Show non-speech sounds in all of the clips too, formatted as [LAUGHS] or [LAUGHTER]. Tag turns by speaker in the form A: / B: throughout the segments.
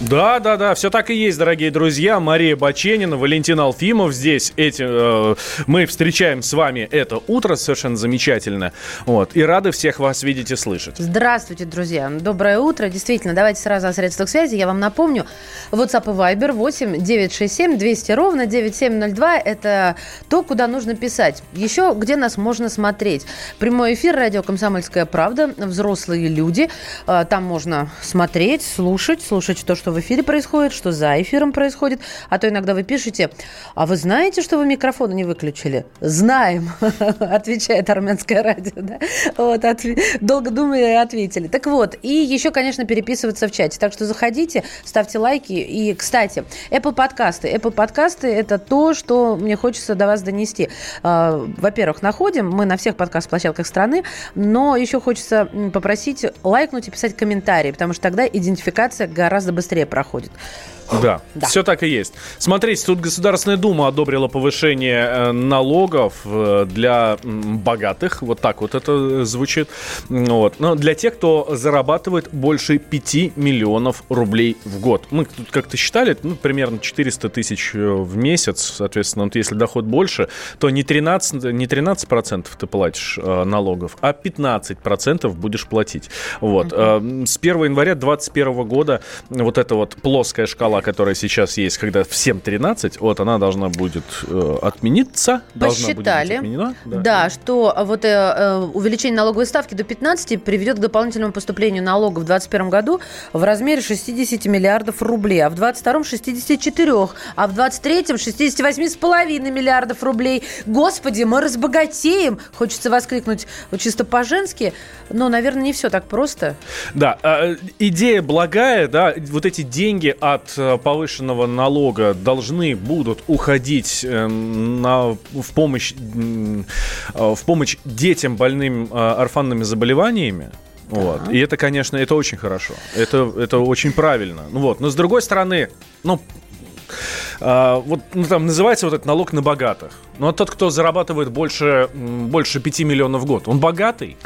A: Да, да, да, все так и есть, дорогие друзья. Мария Баченина, Валентин Алфимов здесь. Эти, э, мы встречаем с вами это утро совершенно замечательно. Вот, и рады всех вас видеть и слышать.
B: Здравствуйте, друзья. Доброе утро. Действительно, давайте сразу о средствах связи. Я вам напомню. WhatsApp и Viber 8 967 200 ровно 9702. Это то, куда нужно писать. Еще где нас можно смотреть. Прямой эфир радио «Комсомольская правда». Взрослые люди. Э, Там можно смотреть, слушать, слушать то, что в эфире происходит, что за эфиром происходит. А то иногда вы пишете, а вы знаете, что вы микрофоны не выключили? Знаем, [LAUGHS] отвечает армянское радио. Да? Вот, отв- Долго думали ответили. Так вот, и еще, конечно, переписываться в чате. Так что заходите, ставьте лайки. И, кстати, Apple подкасты. Apple подкасты – это то, что мне хочется до вас донести. А, Во-первых, находим мы на всех подкаст-площадках страны, но еще хочется попросить лайкнуть и писать комментарии, потому что тогда идентификация гораздо быстрее проходит.
A: Да,
B: Да.
A: все так и есть. Смотрите, тут Государственная Дума одобрила повышение э, налогов э, для богатых. Вот так вот это звучит. М, Вот. Но для тех, кто зарабатывает больше 5 миллионов рублей в год. Мы тут как-то считали, ну, примерно 400 тысяч э, в месяц. Соответственно, вот если доход больше, то не 13, не 13 процентов ты платишь э, налогов, а 15 процентов будешь платить. Вот. Э, С 1 января 2021 года вот эта вот плоская шкала, которая сейчас есть, когда всем 13, вот она должна будет э, отмениться. должна будет
B: Посчитали,
A: отменена.
B: да, что вот э, э, увеличение налоговой ставки до 15 приведет к дополнительному поступлению налогов в 2021 году в размере 60 миллиардов рублей, а в 2022 64, а в 2023 68,5 миллиардов рублей. Господи, мы разбогатеем! Хочется воскликнуть чисто по-женски, но, наверное, не все так просто.
A: Да, э, идея благая, да, вот эти деньги от э, повышенного налога должны будут уходить э, на, в, помощь, э, в помощь детям больным э, орфанными заболеваниями. Вот. И это, конечно, это очень хорошо. Это, это очень правильно. Ну вот. Но с другой стороны, ну, а, вот ну, там называется вот этот налог на богатых. Но тот, кто зарабатывает больше, больше 5 миллионов в год, он богатый?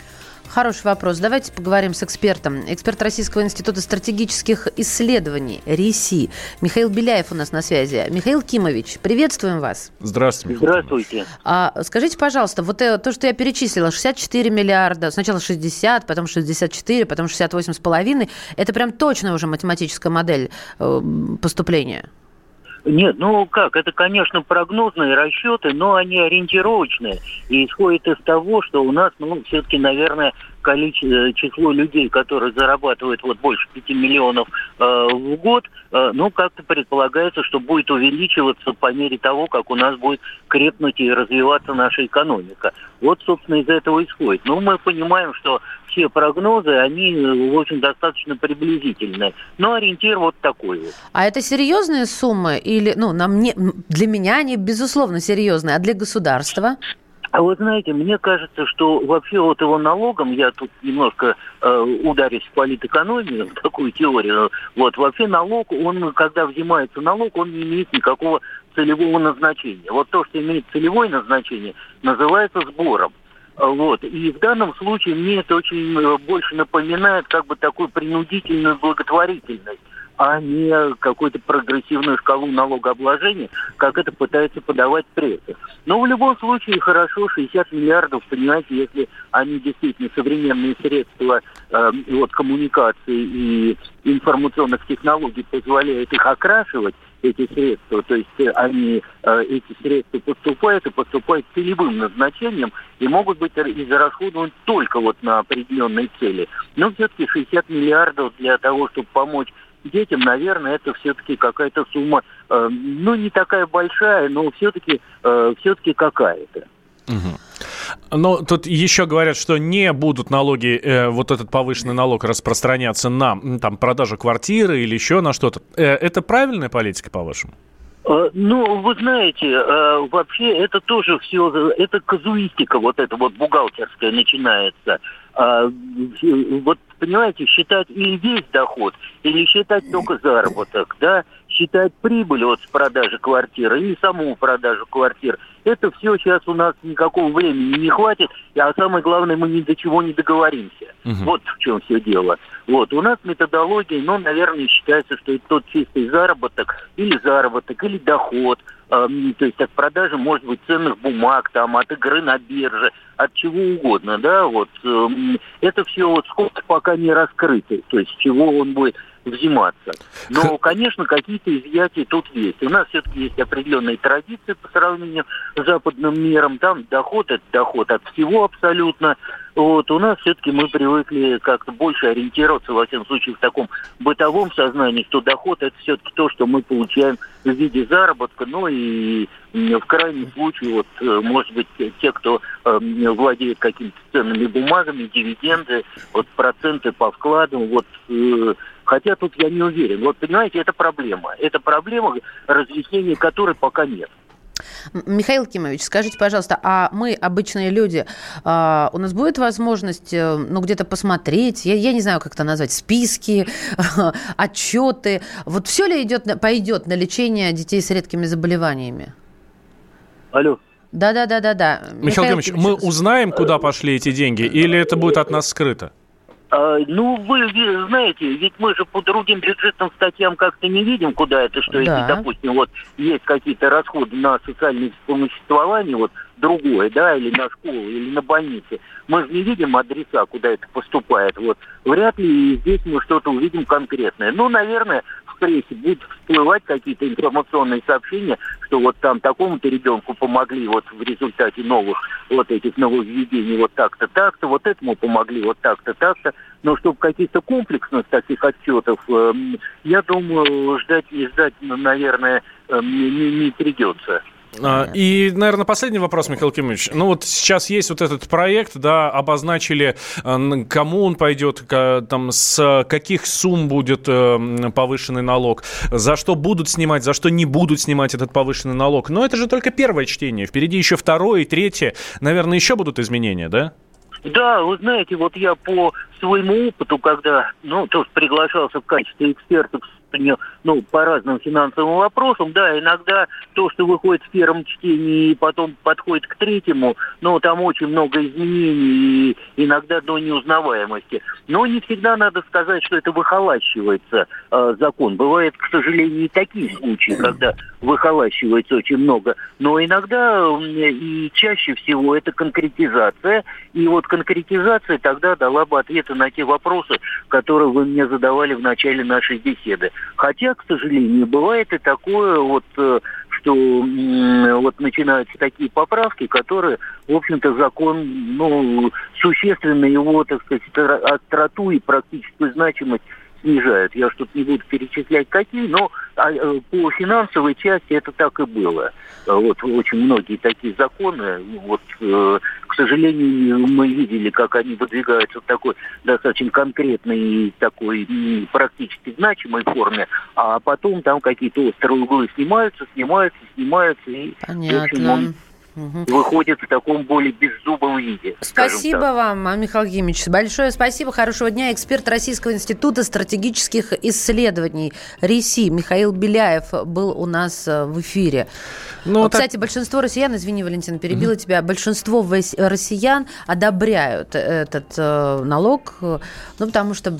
B: Хороший вопрос. Давайте поговорим с экспертом. Эксперт Российского института стратегических исследований РИСИ Михаил Беляев у нас на связи. Михаил Кимович, приветствуем вас.
A: Здравствуйте. Михаил.
C: Здравствуйте.
B: А, скажите, пожалуйста, вот э, то, что я перечислила, 64 миллиарда, сначала 60, потом 64, потом 68,5, это прям точно уже математическая модель э, поступления?
C: Нет, ну как, это, конечно, прогнозные расчеты, но они ориентировочные. И исходят из того, что у нас, ну, все-таки, наверное, количество, число людей, которые зарабатывают вот больше 5 миллионов э, в год, э, ну, как-то предполагается, что будет увеличиваться по мере того, как у нас будет крепнуть и развиваться наша экономика. Вот, собственно, из этого исходит. Но мы понимаем, что все прогнозы, они, в общем, достаточно приблизительные. Но ориентир вот такой вот.
B: А это серьезные суммы или, ну, нам не, для меня они, безусловно, серьезные, а для государства?
C: А вы знаете, мне кажется, что вообще вот его налогом, я тут немножко э, ударюсь в политэкономию, в такую теорию, вот вообще налог, он, когда взимается налог, он не имеет никакого целевого назначения. Вот то, что имеет целевое назначение, называется сбором. Вот. И в данном случае мне это очень э, больше напоминает как бы такую принудительную благотворительность а не какую-то прогрессивную шкалу налогообложения, как это пытается подавать пресса. Но в любом случае хорошо, 60 миллиардов, понимаете, если они действительно современные средства э, вот, коммуникации и информационных технологий позволяют их окрашивать, эти средства, то есть э, они, э, эти средства поступают и поступают целевым назначением и могут быть израсходованы только вот на определенные цели. Но все-таки 60 миллиардов для того, чтобы помочь детям, наверное, это все-таки какая-то сумма, э, ну, не такая большая, но все-таки э, все-таки какая-то.
A: Но тут еще говорят, что не будут налоги, э, вот этот повышенный налог распространяться на там, продажу квартиры или еще на что-то. Э, это правильная политика, по-вашему?
C: Э, Ну, вы знаете, э, вообще это тоже все, это казуистика вот эта вот бухгалтерская начинается. А, вот, понимаете, считать или весь доход, или считать только заработок, да, считать прибыль от продажи квартиры или саму продажу квартир. Это все сейчас у нас никакого времени не хватит, а самое главное, мы ни до чего не договоримся. Угу. Вот в чем все дело. Вот, у нас методология, ну, наверное, считается, что это тот чистый заработок, или заработок, или доход, то есть от продажи, может быть, ценных бумаг, там, от игры на бирже, от чего угодно, да, вот. Это все вот сколько пока не раскрыто, то есть чего он будет взиматься. Но, конечно, какие-то изъятия тут есть. У нас все-таки есть определенные традиции по сравнению западным миром. Там доход – это доход от всего абсолютно. Вот, у нас все-таки мы привыкли как-то больше ориентироваться, во всяком случае, в таком бытовом сознании, что доход – это все-таки то, что мы получаем в виде заработка, ну и в крайнем случае, вот, э, может быть, те, кто э, владеет какими-то ценными бумагами, дивиденды, вот проценты по вкладам, вот э, Хотя тут я не уверен. Вот понимаете, это проблема. Это проблема, разъяснения которой пока нет.
B: Михаил Кимович, скажите, пожалуйста, а мы, обычные люди, а, у нас будет возможность, э, ну, где-то посмотреть, я, я не знаю, как это назвать, списки, [LAUGHS] отчеты, вот все ли идет, пойдет на лечение детей с редкими заболеваниями?
C: Алло.
B: Да, да, да, да, да.
A: Михаил, Михаил Кимович, мы узнаем, куда пошли эти деньги, или это будет от нас скрыто?
C: А, ну, вы знаете, ведь мы же по другим бюджетным статьям как-то не видим, куда это, что да. если, допустим, вот есть какие-то расходы на социальное вспомоществование, вот другое, да, или на школу, или на больницы. Мы же не видим адреса, куда это поступает. Вот вряд ли здесь мы что-то увидим конкретное. Ну, наверное, прессе будут всплывать какие-то информационные сообщения, что вот там такому-то ребенку помогли вот в результате новых вот этих нововведений вот так-то, так-то, вот этому помогли вот так-то, так-то. Но чтобы каких-то комплексных таких отчетов, э, я думаю, ждать и ждать, наверное, э, не, не, придется.
A: А, и, наверное, последний вопрос, Михаил Кимович. Ну вот сейчас есть вот этот проект, да, обозначили, э, кому он пойдет, там, с каких сумм будет э, повышенный налог, за что будут снимать, за что не будут снимать этот повышенный налог. Но это же только первое чтение. Впереди еще второе и третье. Наверное, еще будут изменения, да?
C: Да, вы знаете, вот я по своему опыту, когда, ну, тоже приглашался в качестве эксперта ну, по разным финансовым вопросам, да, иногда то, что выходит в первом чтении и потом подходит к третьему, ну, там очень много изменений и иногда до неузнаваемости. Но не всегда надо сказать, что это выхолащивается э, закон. Бывает, к сожалению, и такие случаи, когда выхолащивается очень много. Но иногда и чаще всего это конкретизация. И вот конкретизация тогда дала бы ответы на те вопросы, которые вы мне задавали в начале нашей беседы. Хотя, к сожалению, бывает и такое вот э, что вот начинаются такие поправки, которые, в общем-то, закон, ну, существенно его, так сказать, остроту и практическую значимость снижают. Я что-то не буду перечислять какие, но а, э, по финансовой части это так и было. Вот очень многие такие законы, вот, э, к сожалению, мы видели, как они выдвигаются в такой достаточно конкретной и такой практически значимой форме, а потом там какие-то острые углы снимаются, снимаются, снимаются, и,
B: Понятно. в общем,
C: угу. выходит в таком более беззубом виде.
B: Спасибо вам, Михаил Евгеньевич. Большое спасибо. Хорошего дня. Эксперт Российского института стратегических исследований РИСИ Михаил Беляев был у нас э, в эфире. Ну, Кстати, так... большинство россиян, извини, Валентин, перебила угу. тебя, большинство россиян одобряют этот э, налог, э, ну, потому что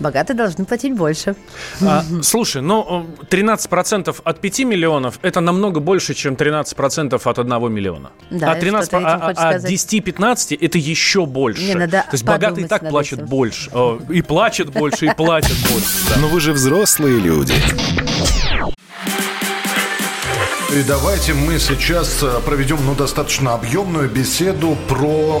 B: Богатые должны платить больше.
A: А, слушай, ну 13% от 5 миллионов это намного больше, чем 13% от 1 миллиона. Да, а 13, а, а, от 10-15 это еще больше. Не, надо То есть богатые так плачут этим. больше. И плачут больше, и платят больше.
D: Но вы же взрослые люди.
E: И давайте мы сейчас э, проведем ну, достаточно объемную беседу про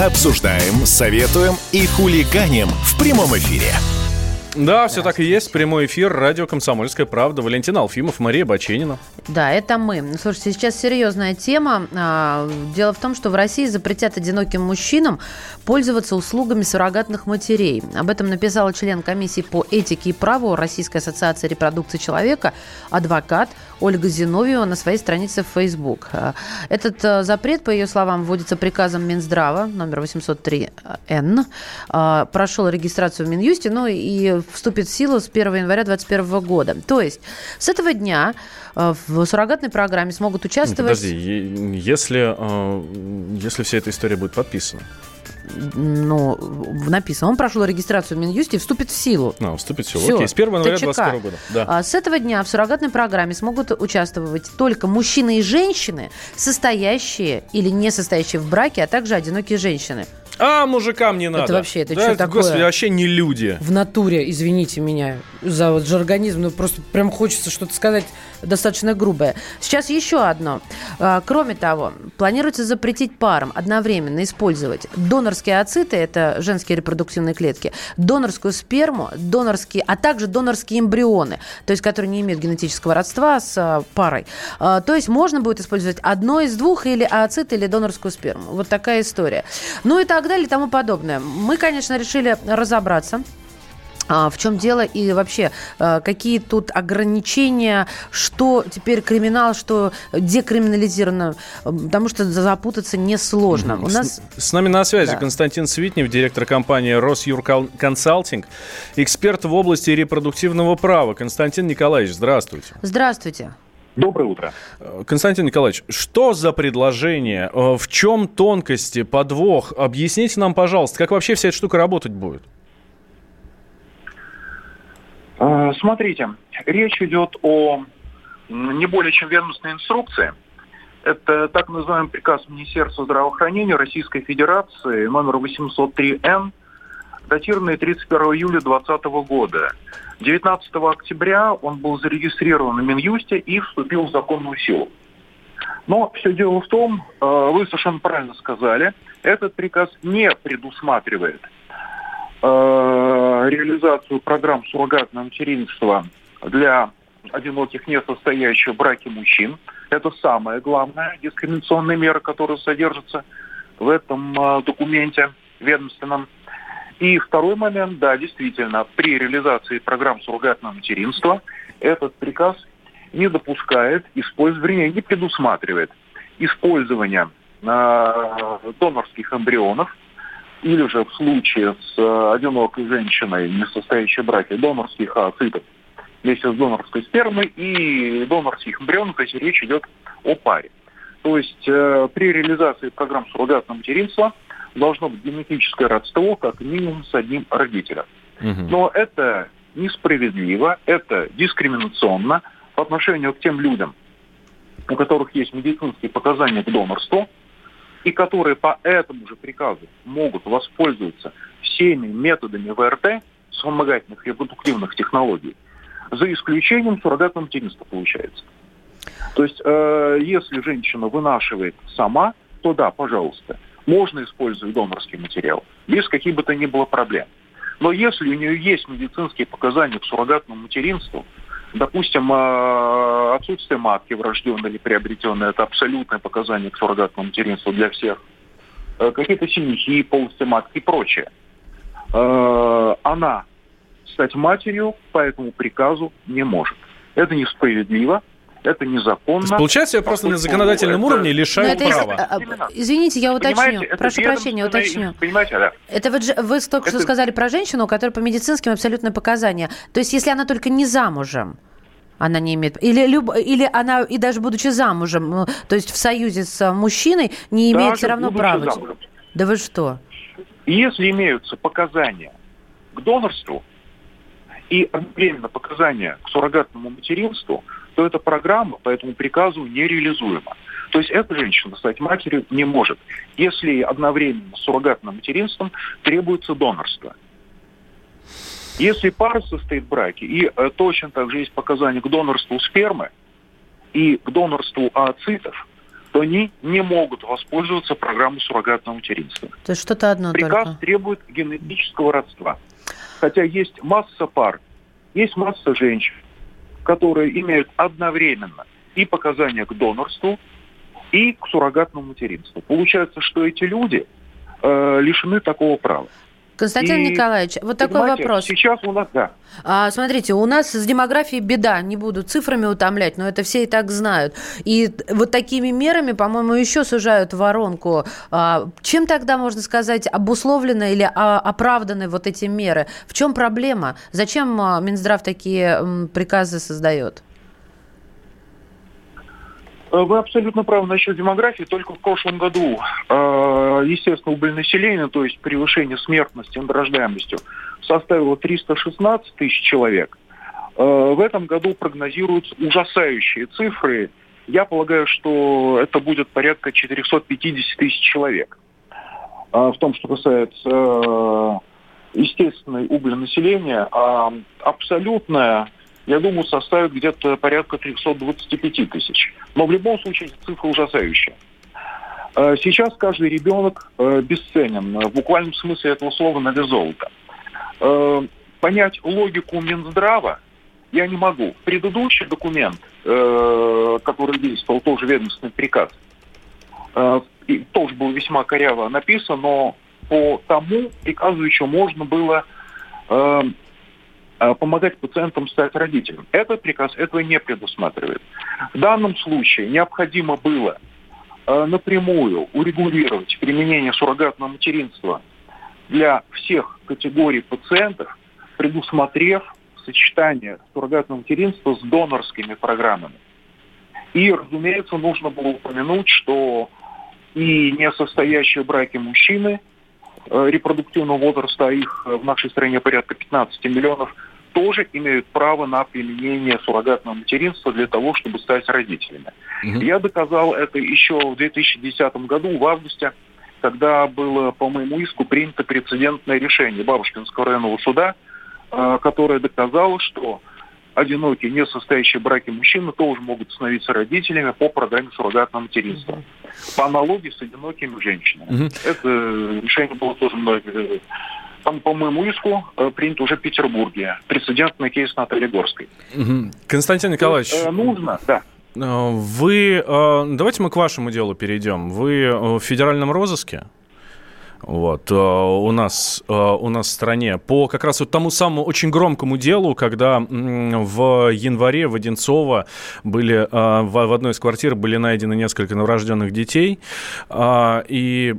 D: Обсуждаем, советуем и хулиганим в прямом эфире.
A: Да, все так и есть. Прямой эфир. Радио «Комсомольская правда». Валентин Алфимов, Мария Баченина.
B: Да, это мы. Слушайте, сейчас серьезная тема. А, Дело в том, что в России запретят одиноким мужчинам пользоваться услугами суррогатных матерей. Об этом написала член комиссии по этике и праву Российской ассоциации репродукции человека, адвокат Ольга Зиновьева на своей странице в Facebook. А, Этот а, запрет, по ее словам, вводится приказом Минздрава номер 803Н. А, Прошел регистрацию в Минюсте, ну и вступит в силу с 1 января 2021 года. То есть с этого дня а, в суррогатной программе смогут участвовать...
A: Подожди, если, э, если вся эта история будет подписана,
B: Ну, написано. Он прошел регистрацию в Минюсте и вступит в силу.
A: а, вступит все.
B: Всё,
A: Окей, с 1 января
B: ТЧК.
A: 2021 года. Да.
B: А С этого дня в суррогатной программе смогут участвовать только мужчины и женщины, состоящие или не состоящие в браке, а также одинокие женщины.
A: А, мужикам не надо.
B: вообще, это
A: Да,
B: чё такое?
A: Господи, вообще не люди.
B: В натуре, извините меня за вот жаргонизм, но просто прям хочется что-то сказать достаточно грубое. Сейчас еще одно. А, Кроме того, планируется запретить парам одновременно использовать донорские ациты, это женские репродуктивные клетки, донорскую сперму, донорские, а также донорские эмбрионы, то есть которые не имеют генетического родства с а, парой. А, То есть можно будет использовать одно из двух или ацит, или донорскую сперму. Вот такая история. Ну и так далее и тому подобное. Мы, конечно, решили разобраться. А, В чем дело и вообще а, какие тут ограничения, что теперь криминал, что декриминализировано, потому что запутаться несложно. У нас
A: С, с нами на связи
B: Да.
A: Константин Свитнев, директор компании Росюрконсалтинг, эксперт в области репродуктивного права. Константин Николаевич, здравствуйте.
B: здравствуйте.
F: Доброе утро.
A: Константин Николаевич, что за предложение? Э, В чем тонкости, подвох? Объясните нам, пожалуйста, как вообще вся эта штука работать будет?
F: Э, Смотрите, речь идет о не более чем ведомственной инструкции. Это так называемый приказ Министерства здравоохранения Российской Федерации номер 803Н, датированный 31 июля 2020 года. 19 октября он был зарегистрирован в Минюсте и вступил в законную силу. Но все дело в том, э, вы совершенно правильно сказали, этот приказ не предусматривает э, реализацию программ суррогатного материнства для одиноких, не состоящих в браке мужчин. Это самая главная дискриминационная мера, которая содержится в этом э, документе ведомственном. И второй момент, да, действительно, при реализации программ суррогатного материнства этот приказ не допускает использования, не предусматривает использования э, донорских эмбрионов или же в случае с э, одинокой женщиной, не состоящей в браке, донорских ооцитов вместе с донорской спермой и донорских эмбрионов, если речь идет о паре. То есть э, при реализации программ суррогатного материнства должно быть генетическое родство как минимум с одним родителем. Но это несправедливо, это дискриминационно по отношению к тем людям, у которых есть медицинские показания к донорству, и которые по этому же приказу могут воспользоваться всеми методами ВРТ, вспомогательных репродуктивных технологий, за исключением суррогатного материнства получается. То есть, э, если женщина вынашивает сама, то да, пожалуйста, можно использовать донорский материал, без каких бы то ни было проблем. Но если у нее есть медицинские показания к суррогатному материнству, допустим, э, отсутствие матки врожденной или приобретенной, это абсолютное показание к суррогатному материнству для всех, э, какие-то синячки, полости матки и прочее, э, она стать матерью по этому приказу не может. Это несправедливо, это незаконно.
A: Есть, получается, ее просто на законодательном
F: это-
A: уровне
B: Но
A: лишают
B: это из-
A: права.
B: а,
F: Именно.
B: Извините, я уточню.
F: Понимаете,
B: Прошу прощения,
F: ведомственная-
B: уточню.
F: Понимаете, да.
B: Это вот же- вы только что
F: Это-
B: сказали про женщину, у которой по медицинским абсолютно показания. То есть, если она только не замужем, она не имеет... Или, люб- или она, и даже будучи замужем, ну, то есть в союзе с а, мужчиной, не имеет
F: Даже
B: все равно права.
F: замужем.
B: Да вы что?
F: Если имеются показания к донорству и одновременно показания к суррогатному материнству, то эта программа по этому приказу нереализуема. То есть эта женщина стать матерью не может, если одновременно с суррогатным материнством требуется донорство. Если пара состоит в браке, и э, точно так же есть показания к донорству спермы и к донорству ооцитов, то они не могут воспользоваться программой суррогатного материнства.
B: То есть что-то одно
F: Приказ
B: только.
F: требует генетического родства. Хотя есть масса пар, есть масса женщин, которые имеют одновременно и показания к донорству, и к суррогатному материнству. Получается, что эти люди э, лишены такого права.
B: Константин
F: И,
B: Николаевич, вот такой вопрос.
F: Сейчас у нас, да.
B: А, смотрите, у нас с демографией беда, не буду цифрами утомлять, но это все и так знают. И вот такими мерами, по-моему, еще сужают воронку. А, чем тогда, можно сказать, обусловлены или а, оправданы вот эти меры? В чем проблема? Зачем а, Минздрав такие м, приказы создает?
F: Э, Вы абсолютно правы насчет демографии. Только в прошлом году, э, естественно, убыль населения, то есть превышение смертности над рождаемостью, составило 316 тысяч человек. Э, В этом году прогнозируются ужасающие цифры. Я полагаю, что это будет порядка 450 тысяч человек. В том, что касается естественной убыли населения, а абсолютная я думаю, составит где-то порядка 325 тысяч. Но в любом случае цифра ужасающая. Э, Сейчас каждый ребенок э, бесценен. В буквальном смысле этого слова на вес золота. Э, Понять логику Минздрава я не могу. Предыдущий документ, э, который действовал, тоже ведомственный приказ, э, тоже был весьма коряво написан, но по тому приказу еще можно было э, э, помогать пациентам стать родителем. Этот приказ этого не предусматривает. В данном случае необходимо было э, напрямую урегулировать применение суррогатного материнства для всех категорий пациентов, предусмотрев сочетание суррогатного материнства с донорскими программами. И, разумеется, нужно было упомянуть, что и несостоящие в браке мужчины э, репродуктивного возраста, а их э, в нашей стране порядка 15 миллионов, тоже имеют право на применение суррогатного материнства для того, чтобы стать родителями. Я доказал это еще в 2010 году, в августе, когда было по моему иску принято прецедентное решение Бабушкинского районного суда, э, которое доказало, что одинокие, не состоящие в браке мужчины тоже могут становиться родителями по программе суррогатного материнства. По аналогии с одинокими женщинами.
A: Мгм.
F: Это решение было тоже мной там, по моему иску, э, принято уже в Петербурге. Прецедентный кейс Натальи Горской.
A: Мгм. Константин Николаевич,
F: Э, нужно, да.
A: э, вы... э, Давайте мы к вашему делу перейдем. Вы э, в федеральном розыске? Вот, э, у нас, э, у нас в стране по как раз вот тому самому очень громкому делу, когда в январе в Одинцово были, э, в, одной из квартир были найдены несколько новорожденных детей. А, И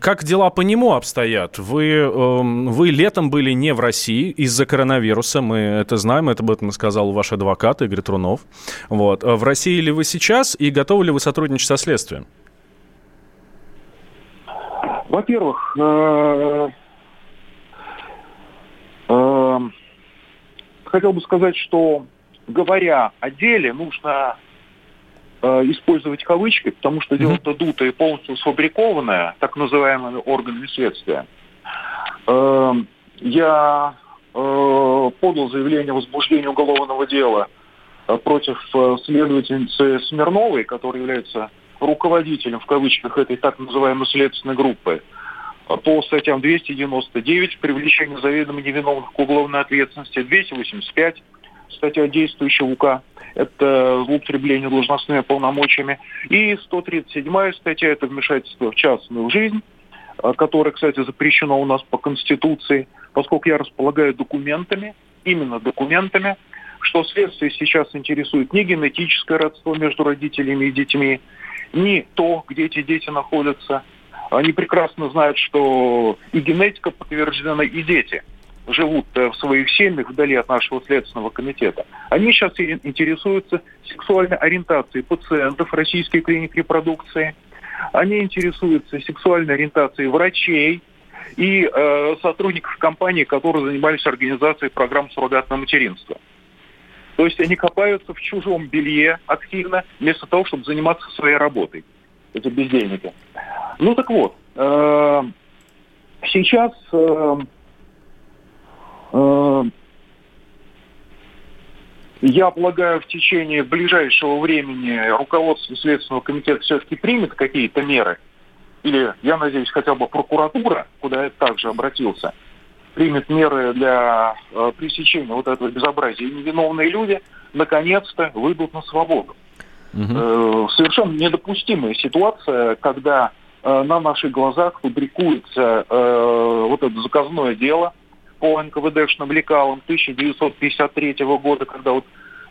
A: как дела по нему обстоят? Вы, эм, вы летом были не в России из-за коронавируса, мы это знаем, это об этом сказал ваш адвокат Игорь Трунов. Вот. В России ли вы сейчас и готовы ли вы сотрудничать со следствием?
F: Во-первых, э, э, хотел бы сказать, что говоря о деле, нужно э, использовать кавычки, потому что дело-то дутое и полностью сфабрикованное, так называемыми органами следствия. Э, Я э, подал заявление о возбуждении уголовного дела против следовательницы Смирновой, которая является руководителем, в кавычках, этой так называемой следственной группы по статьям 299 привлечение заведомо невиновных к уголовной ответственности, 285 статья действующего УК, это злоупотребление должностными полномочиями, и 137 статья, это вмешательство в частную жизнь, э, которое, кстати, запрещено у нас по Конституции, поскольку я располагаю документами, именно документами, что следствие сейчас интересует не генетическое родство между родителями и детьми, не то, где эти дети находятся. Они прекрасно знают, что и генетика подтверждена, и дети живут э, в своих семьях вдали от нашего следственного комитета. Они сейчас интересуются сексуальной ориентацией пациентов российской клиник репродукции. Они интересуются сексуальной ориентацией врачей и э, сотрудников компании, которые занимались организацией программ суррогатного материнства. То есть они копаются в чужом белье активно, вместо того, чтобы заниматься своей работой. Эти бездельники. Ну так вот, э, сейчас э, э, Я полагаю, в течение ближайшего времени руководство Следственного комитета все-таки примет какие-то меры. Или, я надеюсь, хотя бы прокуратура, куда я также обратился, примет меры для э, пресечения вот этого безобразия. И невиновные люди наконец-то выйдут на свободу. Угу. Совершенно недопустимая ситуация, когда э, на наших глазах фабрикуется э, вот это заказное дело по НКВДшным лекалам 1953 года, когда вот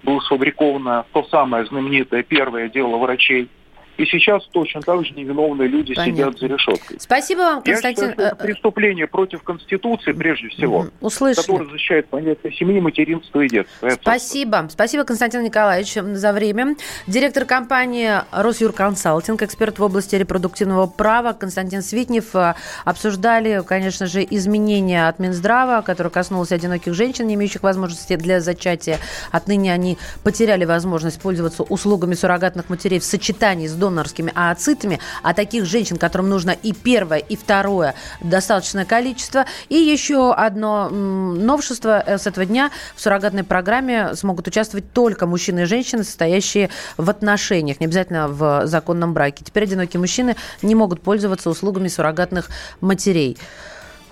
F: было сфабриковано то самое знаменитое первое дело врачей – и сейчас точно так же невиновные люди Понятно. сидят за решеткой.
B: Спасибо вам, Константин.
F: Я считаю, что это преступление против Конституции, прежде всего.
B: Услышали.
F: Которое защищает понятие семьи, материнства и детства.
B: Спасибо. Спасибо, Константин Николаевич, за время. Директор компании «Росюрконсалтинг», эксперт в области репродуктивного права Константин Свитнев э, обсуждали, конечно же, изменения от Минздрава, которые коснулись одиноких женщин, не имеющих возможности для зачатия. Отныне они потеряли возможность пользоваться услугами суррогатных матерей в сочетании с донорскими ооцитами, а таких женщин, которым нужно и первое, и второе достаточное количество. И еще одно новшество э, с этого дня в суррогатной программе смогут участвовать только мужчины и женщины, состоящие в отношениях, не обязательно в законном браке. Теперь одинокие мужчины не могут пользоваться услугами суррогатных матерей.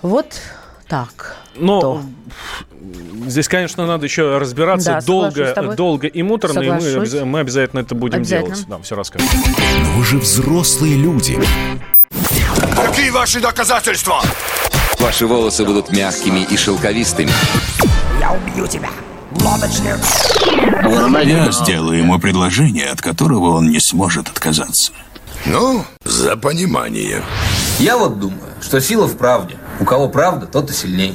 B: Вот так.
A: Но то. здесь, конечно, надо еще разбираться да, долго, долго и муторно, соглашусь. и мы, мы обязательно это будем обязательно. делать. Да, все расскажем.
D: Но вы же взрослые люди.
G: Какие ваши доказательства?
H: Ваши волосы будут мягкими и шелковистыми.
I: Я убью тебя. Лодочник.
J: Я сделаю ему предложение, от которого он не сможет отказаться.
G: Ну, за понимание.
K: Я вот думаю, что сила в правде. У кого правда, тот и сильнее.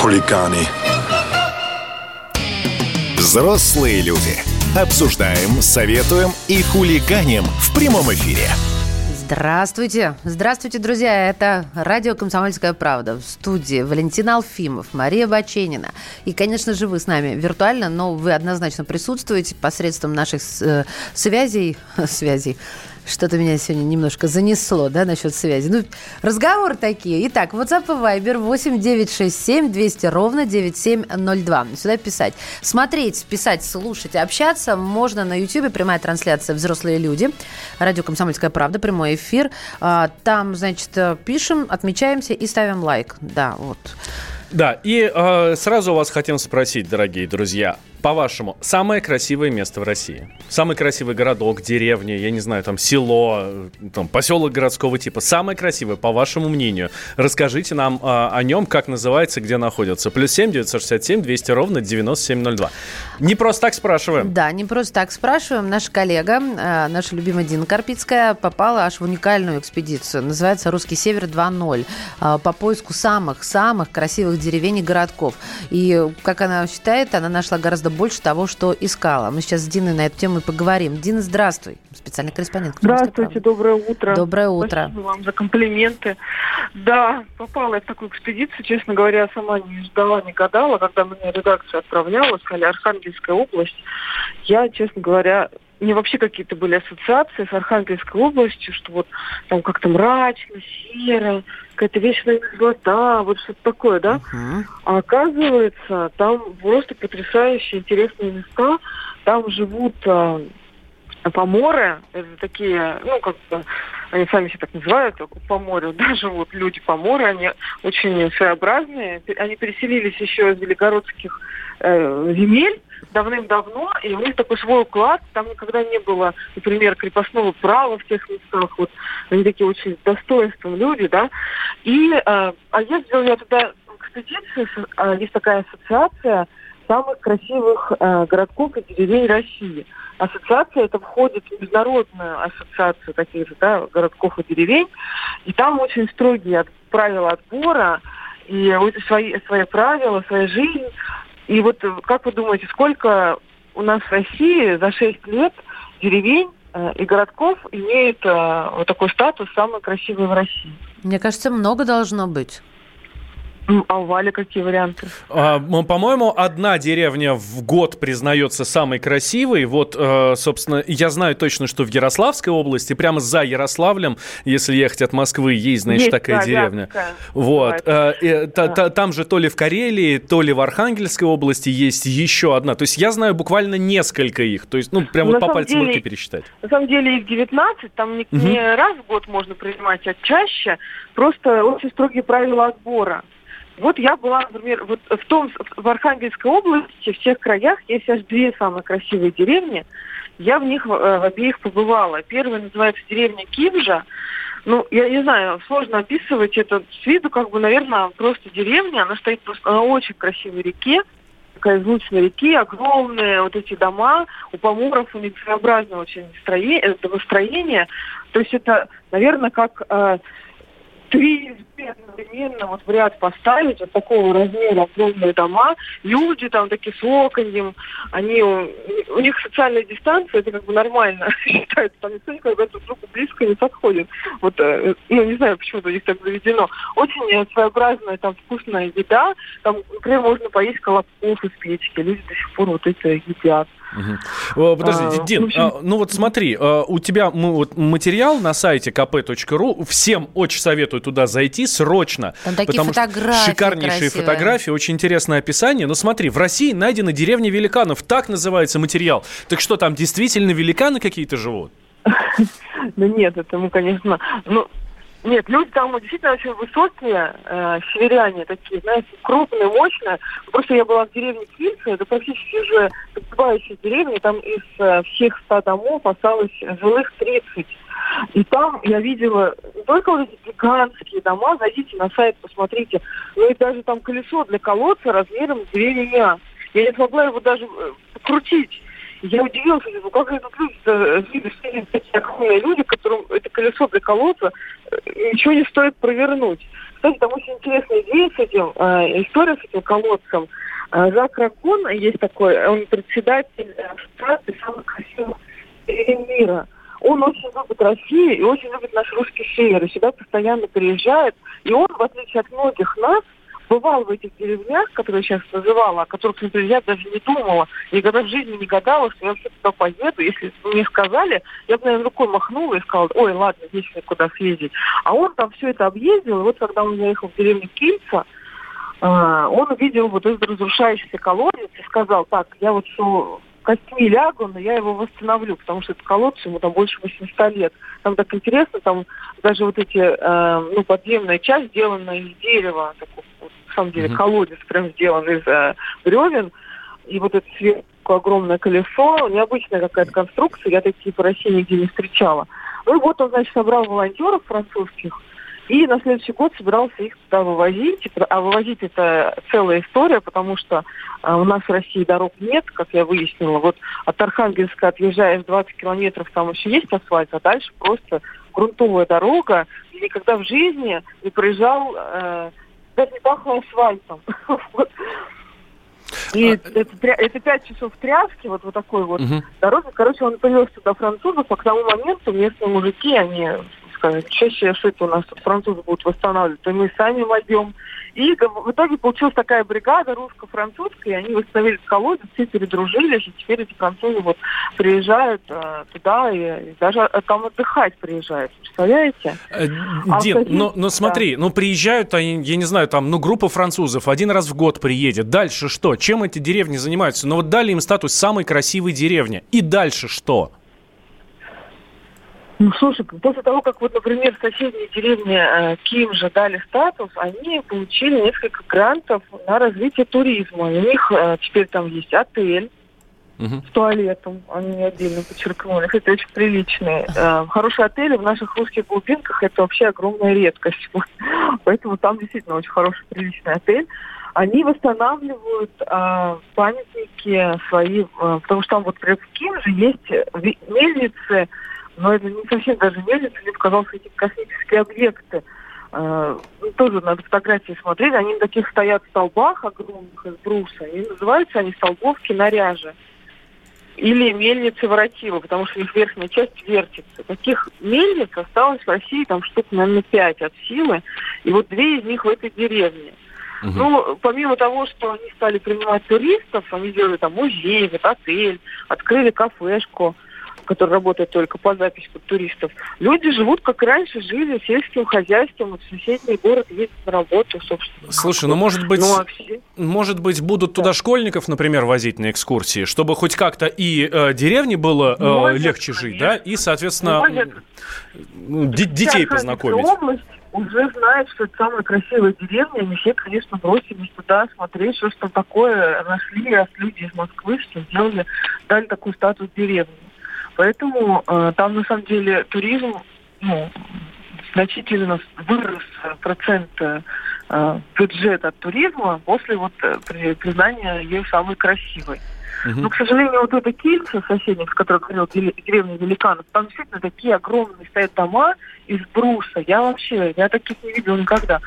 G: Хулиганы.
D: Взрослые люди. Обсуждаем, советуем и хулиганим в прямом эфире.
B: Здравствуйте. Здравствуйте, друзья. Это радио «Комсомольская правда». В студии Валентина Алфимов, Мария Баченина. И, конечно же, вы с нами виртуально, но вы однозначно присутствуете посредством наших э, связей, [LAUGHS] связей, что-то меня сегодня немножко занесло, да, насчет связи. Ну, разговоры такие. Итак, WhatsApp и Viber 8 967 200 ровно 9702. Сюда писать. Смотреть, писать, слушать, общаться можно на YouTube. Прямая трансляция «Взрослые люди». Радио «Комсомольская правда», прямой эфир. А, там, значит, пишем, отмечаемся и ставим лайк. Да, вот.
A: Да, и э, сразу вас хотим спросить, дорогие друзья, по-вашему, самое красивое место в России? Самый красивый городок, деревня, я не знаю, там село, там поселок городского типа. Самое красивое, по вашему мнению. Расскажите нам а, о нем, как называется, где находится. Плюс семь девятьсот шестьдесят семь двести ровно девяносто семь ноль два. Не просто так спрашиваем.
B: Да, не просто так спрашиваем. Наша коллега, э, наша любимая Дина Карпицкая, попала аж в уникальную экспедицию. Называется «Русский север 2.0» э, по поиску самых-самых красивых деревень и городков. И, как она считает, она нашла гораздо больше того, что искала. Мы сейчас с Диной на эту тему и поговорим. Дина, здравствуй. Специальный корреспондент.
L: Здравствуйте, доброе утро.
B: Доброе утро.
L: Спасибо вам за комплименты. Да, попала я в такую экспедицию, честно говоря, сама не ждала, не гадала, когда меня редакция отправляла, сказали Архангельская область. Я, честно говоря, мне вообще какие-то были ассоциации с Архангельской областью, что вот там как-то мрачно, серо, какая-то вечная мерзлота, вот что-то такое, да? Uh-huh. А оказывается, там просто потрясающие интересные места. Там живут а, поморы, это такие, ну, как бы, они сами себя так называют, по морю, [LAUGHS] да, живут люди по морю, они очень своеобразные. Они переселились еще из великородских э, земель, давным-давно, и у них такой свой уклад, там никогда не было, например, крепостного права в тех местах, вот они такие очень достоинством люди, да, и э, а ездила я туда в экспедицию, э, есть такая ассоциация самых красивых э, городков и деревень России. Ассоциация это входит в международную ассоциацию таких же да, городков и деревень, и там очень строгие от, правила отбора, и свои, свои правила, своя жизнь, И вот э, как вы думаете, сколько у нас в России за 6 лет деревень э, и городков имеют э, вот такой статус самый красивый в России?
B: Мне кажется, много должно быть.
L: А у Вали какие варианты?
A: А, по-моему, одна деревня в год признается самой красивой. Вот, э, собственно, я знаю точно, что в Ярославской области, прямо за Ярославлем, если ехать от Москвы, есть, значит,
L: Есть,
A: такая
L: да,
A: деревня.
L: Вятская
A: Вот. та- та- Там же то ли в Карелии, то ли в Архангельской области есть еще одна. То есть я знаю буквально несколько их. То есть, ну, прям
L: На
A: вот по пальцам руки пересчитать.
L: На самом деле их 19, там не,
A: Мгм.
L: не раз в год можно принимать, а чаще. Просто очень строгие правила отбора. Вот я была, например, вот в том, в Архангельской области, в всех краях есть аж две самые красивые деревни. Я в них э, в обеих побывала. Первая называется деревня Кивжа. Ну, я не знаю, сложно описывать это с виду, как бы, наверное, просто деревня. Она стоит просто на очень красивой реке, такая излученной реки, огромные вот эти дома. У поморов у них своеобразное очень строение, это строение. То есть это, наверное, как э, три избы одновременно вот в ряд поставить, вот такого размера огромные дома, люди там такие с оконьем, они, у, них социальная дистанция, это как бы нормально [LAUGHS] считается, там никто никогда друг другу близко не подходит. Вот, э, ну, не знаю, почему-то у них так заведено. Очень э, своеобразная там вкусная еда, там, например, можно поесть колобков из печки, люди до сих пор вот это едят.
A: О, Подожди,
L: А,
A: Дин,
L: общем-
A: а, ну вот смотри, а, у тебя м, вот материал на сайте kp.ru, всем очень советую туда зайти срочно.
B: Там такие
A: потому что
B: фотографии
A: Шикарнейшие
B: красивые.
A: фотографии, очень интересное описание. Но смотри, в России найдена деревня великанов, так называется материал. Так что там действительно великаны какие-то живут?
L: Да [LAUGHS] нет, это мы, конечно, ну, нет, люди там действительно очень высокие, э, северяне такие, знаете, крупные, мощные. Просто я была в деревне Кильцы, это практически уже подгибающая деревня, там из э, всех ста домов осталось жилых 30. И там я видела не только вот эти гигантские дома, зайдите на сайт, посмотрите, но и даже там колесо для колодца размером две меня. Я не смогла его даже э, покрутить. Я удивилась, думаю, как люди э, все такие огромные люди, которым это колесо для колодца ничего не стоит провернуть. Кстати, там очень интересная идея с этим, э, история с этим колодцем. Э, Жак Ракон есть такой, он председатель э, ассоциации самых красивых деревень мира. Он очень любит Россию и очень любит наш русский север, и сюда постоянно приезжает. И он, в отличие от многих нас, бывал в этих деревнях, которые я сейчас называла, о которых, например, я даже не думала, никогда в жизни не гадала, что я вообще туда поеду. Если мне сказали, я бы, наверное, рукой махнула и сказала, ой, ладно, здесь мне куда съездить. А он там все это объездил, и вот когда он заехал в деревню Кильца, а, он увидел вот этот разрушающийся колодец и сказал, так, я вот что костьми лягу, но я его восстановлю, потому что этот колодец ему там больше 800 лет. Там так интересно, там даже вот эти, э, ну, подземная часть сделана из дерева, такой, вот, на самом деле,
M: Мгм.
L: колодец прям сделан из э, бревен, и вот это сверху огромное колесо, необычная какая-то конструкция, я такие по России нигде не встречала. Ну и вот он, значит, собрал волонтеров французских, и на следующий год собирался их туда вывозить. А вывозить это целая история, потому что а, у нас в России дорог нет, как я выяснила. Вот от Архангельска отъезжаешь 20 километров, там еще есть асфальт, а дальше просто грунтовая дорога. И никогда в жизни не проезжал, э, даже не пахло асфальтом. [LAUGHS] И это, тря- это пять часов тряски, вот, вот такой вот
A: Мгм.
L: дороги. Короче, он привез туда французов, а к тому моменту местные мужики, они сказали, чаще что это у нас французы будут восстанавливать, то мы сами войдем. И в итоге получилась такая бригада русско-французская, и они восстановили колодец, все передружились, и теперь эти французы вот приезжают э, туда и, и даже э, там отдыхать приезжают. Представляете?
A: Э,
L: А в каких-
A: ну, ну смотри, ну приезжают они, я не знаю, там, ну группа французов один раз в год приедет. Дальше что? Чем эти деревни занимаются? Ну вот дали им статус самой красивой деревни. И дальше что?
L: Ну, слушай, после того, как вот, например, соседние деревни э, Ким же дали статус, они получили несколько грантов на развитие туризма. У них э, теперь там есть отель с туалетом, они отдельно подчеркнули. Это очень приличные. Э, хорошие отели в наших русских глубинках это вообще огромная редкость. [LAUGHS] Поэтому там действительно очень хороший, приличный отель. Они восстанавливают э, памятники свои, э, потому что там вот в Ким же есть э, мельницы, но это не совсем даже мельницы, мне показалось, эти космические объекты. э, тоже надо фотографии смотреть, они на таких стоят столбах огромных из бруса, и называются они столбовки на ряже. Или мельницы воротила, потому что их верхняя часть вертится. Таких мельниц осталось в России там штук, наверное, пять от силы, и вот две из них в этой деревне. Угу. Ну, помимо того, что они стали принимать туристов, они сделали там музей, вот, отель, открыли кафешку, которая работает только по записи под туристов. Люди живут, как раньше жили, сельским хозяйством, в соседний город ездят на работу, собственно.
A: Слушай, ну, может быть, ну, а все... может быть, будут туда школьников, например, возить на экскурсии, чтобы хоть как-то и э, деревне было э, может, легче конечно. жить, да, и, соответственно, может, ну, детей познакомить.
L: Область уже знает, что это самая красивая деревня, они все, конечно, бросились туда смотреть, что что такое, нашли раз люди из Москвы, что сделали, дали такой статус деревни. Поэтому э, там, на самом деле, туризм, ну, значительно вырос процент э, бюджета от туризма после вот э, при, признания ее самой красивой. Uh-huh. Но, к сожалению, вот это Кильце, соседник, с которой говорил, деревня великанов, там действительно такие огромные стоят дома из бруса. Я вообще, я таких не видел никогда.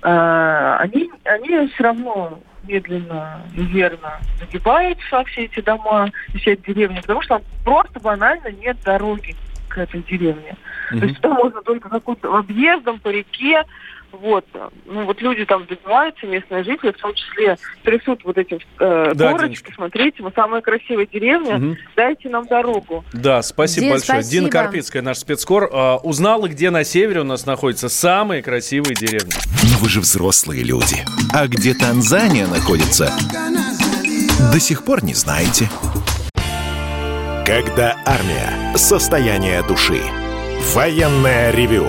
L: А, они, они все равно медленно и верно загибаются, все эти дома, все эти деревни, потому что там просто банально нет дороги к этой деревне. Mm-hmm. То есть туда можно только каким-то объездом по реке, вот. Ну, вот люди там добиваются, местные жители, в том числе трясут вот эти э, да, горочки. Денечка. Смотрите, мы самая красивая деревня, угу. дайте нам дорогу.
A: Да, спасибо Дин, большое. Спасибо. Дина Карпицкая, наш спецкор, э, узнала, где на севере у нас находятся самые красивые деревни.
D: Но вы же взрослые люди. А где Танзания находится, до сих пор не знаете. Когда армия. Состояние души. Военное ревю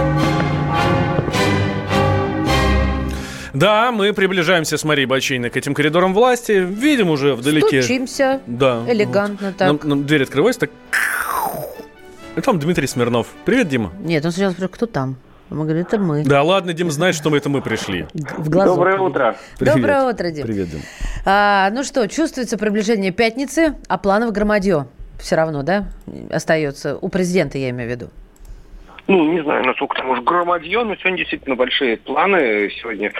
A: Да, мы приближаемся с Марией Бачиной к этим коридорам власти. Видим уже вдалеке.
B: Стучимся. Да. Элегантно вот. так.
A: Нам, нам дверь открывается, так... И там Дмитрий Смирнов. Привет, Дима.
B: Нет, он сначала спросил, кто там? Мы говорим, это мы.
A: Да ладно, Дим знает, что мы это мы пришли.
B: В глазок.
F: Доброе утро.
B: Привет. Доброе утро, Дим.
A: Привет, Дим.
B: А, ну что, чувствуется приближение пятницы, а планов громадье все равно, да, остается? У президента, я имею в виду
N: ну, не знаю, насколько там уж громадье, но сегодня действительно большие планы. Сегодня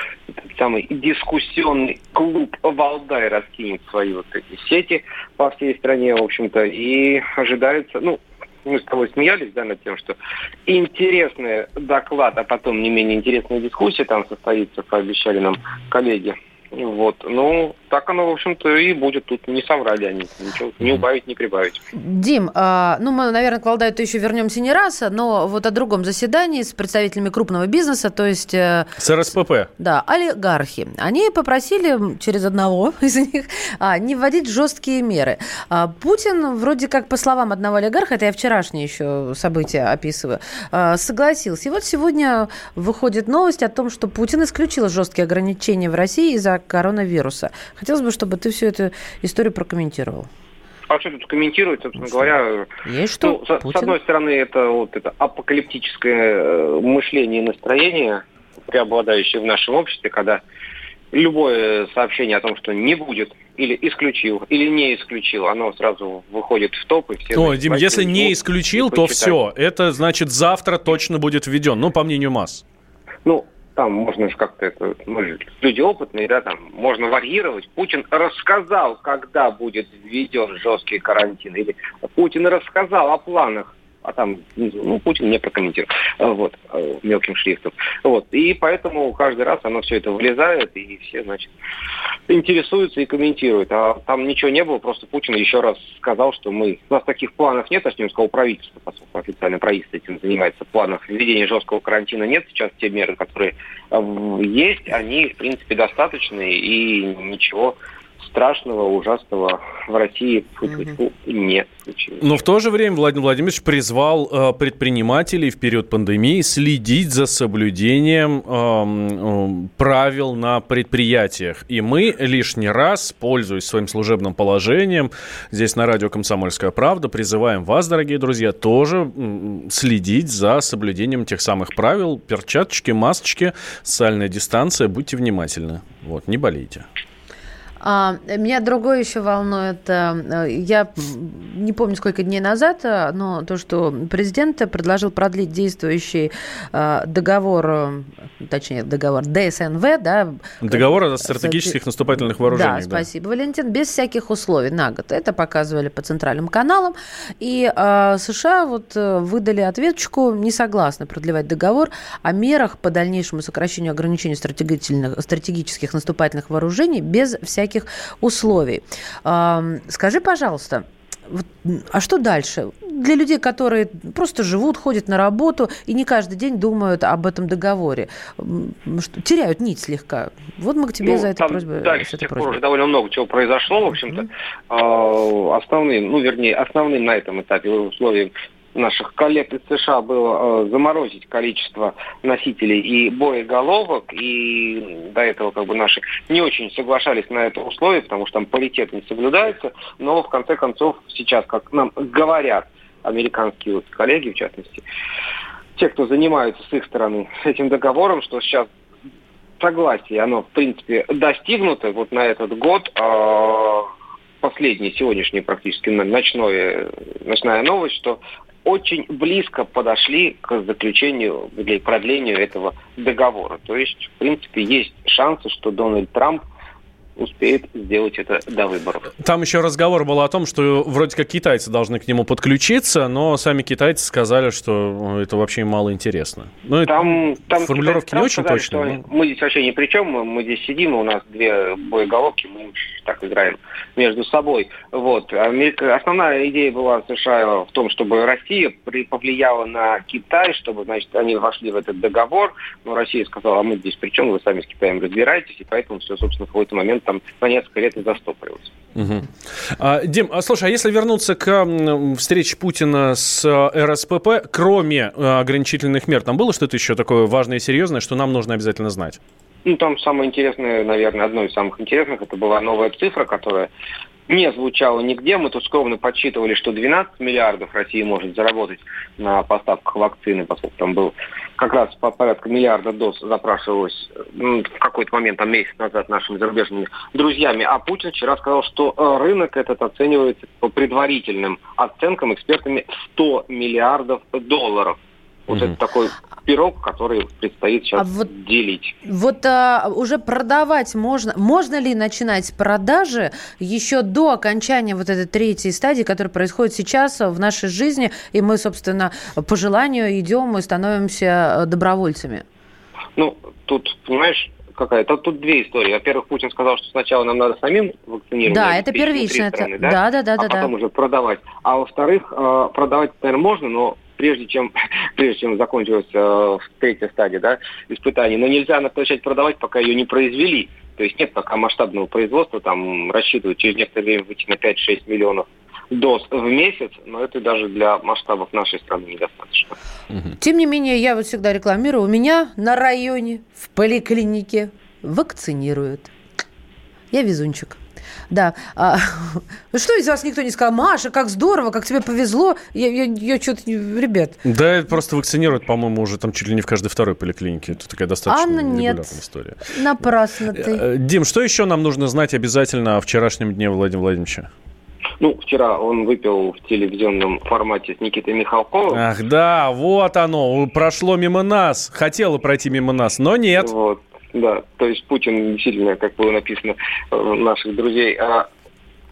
N: самый дискуссионный клуб Валдай раскинет свои вот эти сети по всей стране, в общем-то, и ожидается, ну, мы с тобой смеялись, да, над тем, что интересный доклад, а потом не менее интересная дискуссия там состоится, пообещали нам коллеги. Вот, ну, так оно, в общем-то, и будет. Тут не соврали они. Ничего не убавить, не прибавить.
B: Дим, а, ну, мы, наверное, к Валдаю еще вернемся не раз, но вот о другом заседании с представителями крупного бизнеса, то есть... Э,
A: с РСПП.
B: Да, олигархи. Они попросили через одного [LAUGHS] из них а, не вводить жесткие меры. А, Путин, вроде как, по словам одного олигарха, это я вчерашнее еще событие описываю, а, согласился. И вот сегодня выходит новость о том, что Путин исключил жесткие ограничения в России из-за коронавируса. Хотелось бы, чтобы ты всю эту историю прокомментировал.
N: А что тут комментировать, собственно говоря?
B: Есть что?
N: Ну, с, с одной стороны, это вот это апокалиптическое э, мышление и настроение, преобладающее в нашем обществе, когда любое сообщение о том, что не будет, или исключил, или не исключил, оно сразу выходит в топ. И все
A: О, Дим, если не исключил, то все. Это значит завтра точно будет введен, ну, по мнению масс.
N: Ну, там можно же как-то это, мы же люди опытные, да, там можно варьировать. Путин рассказал, когда будет введен жесткий карантин, или Путин рассказал о планах а там, ну, Путин не прокомментировал, вот, мелким шрифтом. Вот, и поэтому каждый раз оно все это влезает, и все, значит, интересуются и комментируют. А там ничего не было, просто Путин еще раз сказал, что мы... У нас таких планов нет, точнее, сказал правительство, поскольку официально правительство этим занимается. Планов введения жесткого карантина нет. Сейчас те меры, которые есть, они, в принципе, достаточны, и ничего страшного, ужасного в России угу. нет случилось.
A: Но в то же время Владимир Владимирович призвал э, предпринимателей в период пандемии следить за соблюдением э, э, правил на предприятиях. И мы лишний раз, пользуясь своим служебным положением, здесь на радио «Комсомольская правда», призываем вас, дорогие друзья, тоже следить за соблюдением тех самых правил. Перчаточки, масочки, социальная дистанция. Будьте внимательны. Вот, не болейте.
B: А, меня другое еще волнует. Э, я не помню, сколько дней назад, э, но то, что президент предложил продлить действующий э, договор, точнее, договор ДСНВ, да?
A: Договор о стратегических наступательных вооружениях.
B: Да, спасибо, да. Валентин, без всяких условий на год. Это показывали по центральным каналам. И США вот выдали ответочку, не согласны продлевать договор о мерах по дальнейшему сокращению ограничений стратегических наступательных вооружений без всяких всяких условий. Скажи, пожалуйста, а что дальше? Для людей, которые просто живут, ходят на работу и не каждый день думают об этом договоре, теряют нить слегка. Вот мы к тебе ну, за это просьбу.
N: Дальше с тех пор уже довольно много чего произошло, в общем-то. Mm-hmm. Основным, ну, вернее, основным на этом этапе условием наших коллег из США было э, заморозить количество носителей и боеголовок, и до этого как бы наши не очень соглашались на это условие, потому что там паритет не соблюдается, но в конце концов сейчас, как нам говорят американские вот коллеги, в частности, те, кто занимаются с их стороны этим договором, что сейчас согласие, оно, в принципе, достигнуто вот на этот год, э, последний сегодняшний практически ночной, ночная новость, что очень близко подошли к заключению или продлению этого договора. То есть, в принципе, есть шансы, что Дональд Трамп успеет сделать это до выборов.
A: Там еще разговор был о том, что вроде как китайцы должны к нему подключиться, но сами китайцы сказали, что это вообще мало интересно. Ну,
N: там, там
A: формулировки не очень точные.
N: Но... Мы здесь вообще ни при чем, мы здесь сидим, у нас две боеголовки, мы так играем между собой. Вот. Основная идея была США в том, чтобы Россия повлияла на Китай, чтобы, значит, они вошли в этот договор, но Россия сказала, а мы здесь при чем, вы сами с Китаем разбираетесь, и поэтому все, собственно, в какой-то момент там на несколько лет и застопориваться.
A: Угу. А, Дим, а слушай, а если вернуться к встрече Путина с э, РСПП, кроме э, ограничительных мер, там было что-то еще такое важное и серьезное, что нам нужно обязательно знать?
N: Ну, там самое интересное, наверное, одно из самых интересных, это была новая цифра, которая не звучало нигде. Мы тут скромно подсчитывали, что 12 миллиардов Россия может заработать на поставках вакцины, поскольку там был как раз по порядка миллиарда доз запрашивалось ну, в какой-то момент, там месяц назад, нашими зарубежными друзьями. А Путин вчера сказал, что э, рынок этот оценивается по предварительным оценкам экспертами 100 миллиардов долларов. Вот mm-hmm. это такой пирог, который предстоит сейчас а вот, делить.
B: Вот а, уже продавать можно. Можно ли начинать продажи еще до окончания вот этой третьей стадии, которая происходит сейчас в нашей жизни, и мы, собственно, по желанию идем и становимся э, добровольцами?
N: Ну, тут, понимаешь, какая-то. Тут две истории. Во-первых, Путин сказал, что сначала нам надо самим вакцинировать.
B: Да, это первично.
N: Страны, да? да, да, да. А да, потом да. уже продавать. А во-вторых, э, продавать, наверное, можно, но прежде чем, [LAUGHS] прежде чем закончилась э, третья стадия да, испытаний. Но нельзя начать продавать, пока ее не произвели. То есть нет пока масштабного производства, там рассчитывают через некоторое время выйти на 5-6 миллионов доз в месяц, но это даже для масштабов нашей страны недостаточно.
B: Тем не менее, я вот всегда рекламирую, у меня на районе в поликлинике вакцинируют. Я везунчик. Да. А, [LAUGHS] ну что из вас никто не сказал? Маша, как здорово, как тебе повезло. Я, я, я что-то... Ребят.
A: Да, это просто вакцинируют, по-моему, уже там чуть ли не в каждой второй поликлинике. Это такая достаточно Анна, нет. история.
B: Напрасно ты. Э,
A: Дим, что еще нам нужно знать обязательно о вчерашнем дне Владимира Владимировича?
N: Ну, вчера он выпил в телевизионном формате с Никитой Михалковым.
A: Ах, да, вот оно, прошло мимо нас. Хотело пройти мимо нас, но нет.
N: Вот. Да, то есть Путин действительно, как было написано у наших друзей, а,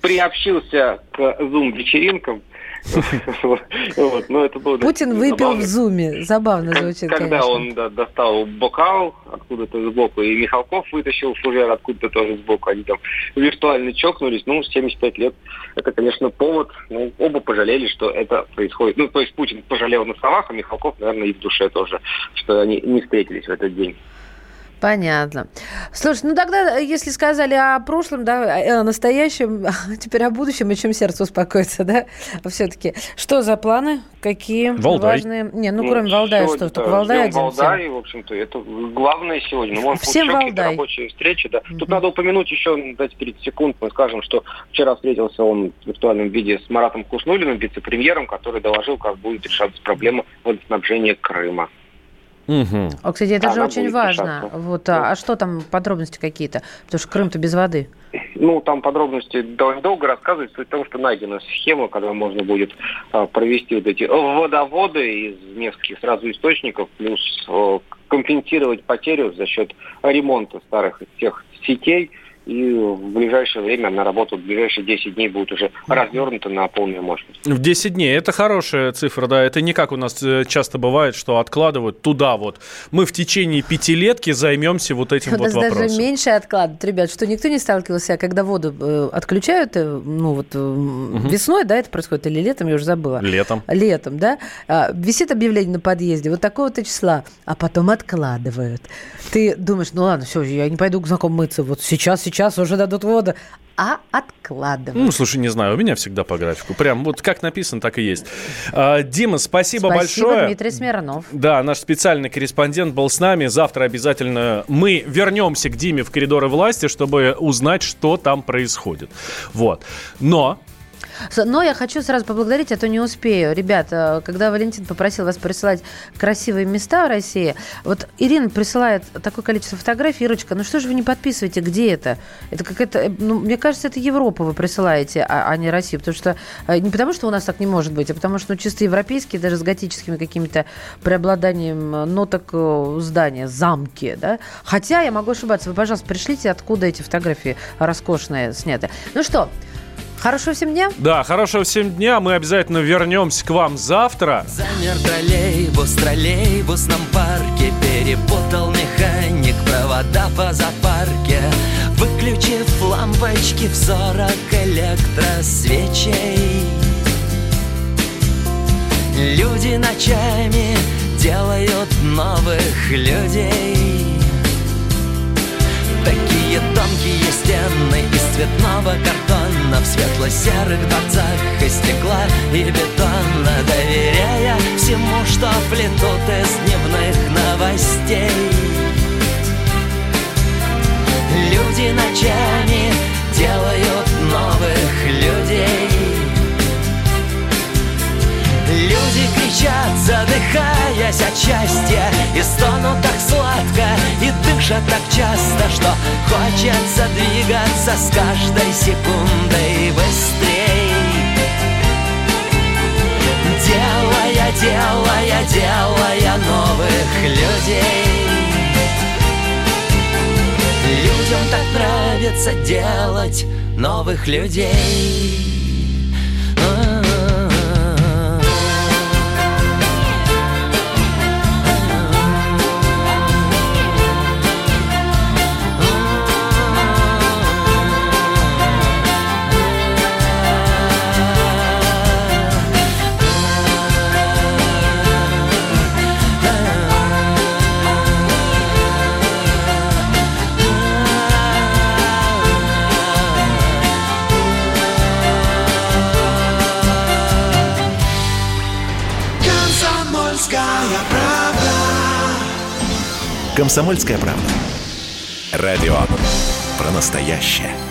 N: приобщился к зум-вечеринкам [LAUGHS] Вот, но это было
B: Путин выпил в зуме. Забавно звучит,
N: Когда
B: конечно.
N: он да, достал бокал откуда-то сбоку, и Михалков вытащил фужер откуда-то тоже сбоку, они там виртуально чокнулись, ну, 75 лет, это, конечно, повод, ну, оба пожалели, что это происходит. Ну, то есть Путин пожалел на словах, а Михалков, наверное, и в душе тоже, что они не встретились в этот день.
B: Понятно. Слушай, ну тогда, если сказали о прошлом, да, о настоящем, [LAUGHS] теперь о будущем, и чем сердце успокоится, да, все-таки. Что за планы? Какие
A: Валдай.
B: важные? Не, ну, кроме Валдая, что? Только
N: да,
B: Валдай
N: ждем
B: один
N: Валдай,
B: всем.
N: в общем-то, это главное сегодня. Ну, может,
B: Всем Валдай.
N: рабочие встречи, да. Тут надо упомянуть еще, дать 30 секунд, мы скажем, что вчера встретился он в виртуальном виде с Маратом Куснулиным, вице-премьером, который доложил, как будет решаться проблема водоснабжения Крыма.
A: Мгм.
B: О, кстати, это же
N: Она
B: очень
N: будет
B: важно.
N: решаться.
B: Вот, а, а что там, подробности какие-то? Потому что Крым-то без воды.
N: Ну, там подробности довольно долго рассказывать, суть в том, что найдена схема, когда можно будет а, провести вот эти водоводы из нескольких сразу источников, плюс а, компенсировать потерю за счет ремонта старых тех сетей. И в ближайшее время на работу, в ближайшие 10 дней будет уже развернуто на полную мощность.
A: В 10 дней. Это хорошая цифра, да. Это не как у нас э, часто бывает, что откладывают туда вот. Мы в течение пятилетки займемся вот этим
B: У
A: вот
B: нас даже
A: вопросом.
B: меньше откладывают, ребят, что никто не сталкивался, когда воду э, отключают, э, ну вот э, весной, да, это происходит, или летом, я уже забыла.
A: Летом.
B: Летом, да, А, висит объявление на подъезде, вот такого-то числа, а потом откладывают. Ты думаешь, ну ладно, все, я не пойду к знакомым мыться, вот сейчас, сейчас уже дадут воду, а откладывают.
A: Ну, слушай, не знаю, у меня всегда по графику. Прям вот как написано, так и есть. А, Дима, спасибо,
B: Спасибо,
A: большое.
B: Дмитрий Смирнов.
A: Да, наш специальный корреспондент был с нами. Завтра обязательно мы вернемся к Диме в коридоры власти, чтобы узнать, что там происходит. Вот. Но
B: Но я хочу сразу поблагодарить, а то не успею. Ребята, когда Валентин попросил вас присылать красивые места в России, вот Ирина присылает такое количество фотографий. Ирочка, ну что же вы не подписываете, где это? Это какая-то, э, ну, мне кажется, это Европа вы присылаете, а, а не Россию. Потому что, э, не потому что у нас так не может быть, а потому что, ну, чисто европейские, даже с готическими какими-то преобладанием э, ноток здания, замки, да? Хотя я могу ошибаться. Вы, пожалуйста, пришлите, откуда эти фотографии роскошные сняты. Ну что, Хорошего всем дня.
A: Да, хорошего всем дня. Мы обязательно вернемся к вам завтра.
O: Замер троллейбус в троллейбусном парке Перепутал механик провода по запарке Выключив лампочки в сорок электросвечей Люди ночами делают новых людей Такие тонкие стены из цветного картона В светло-серых дворцах из стекла и бетона Доверяя всему, что плетут из задыхаясь от счастья И стонут так сладко, и дышат так часто Что хочется двигаться с каждой секундой быстрей. Делая, делая, делая новых людей. Людям так нравится делать новых людей
D: Комсомольская правда. Радио про настоящее.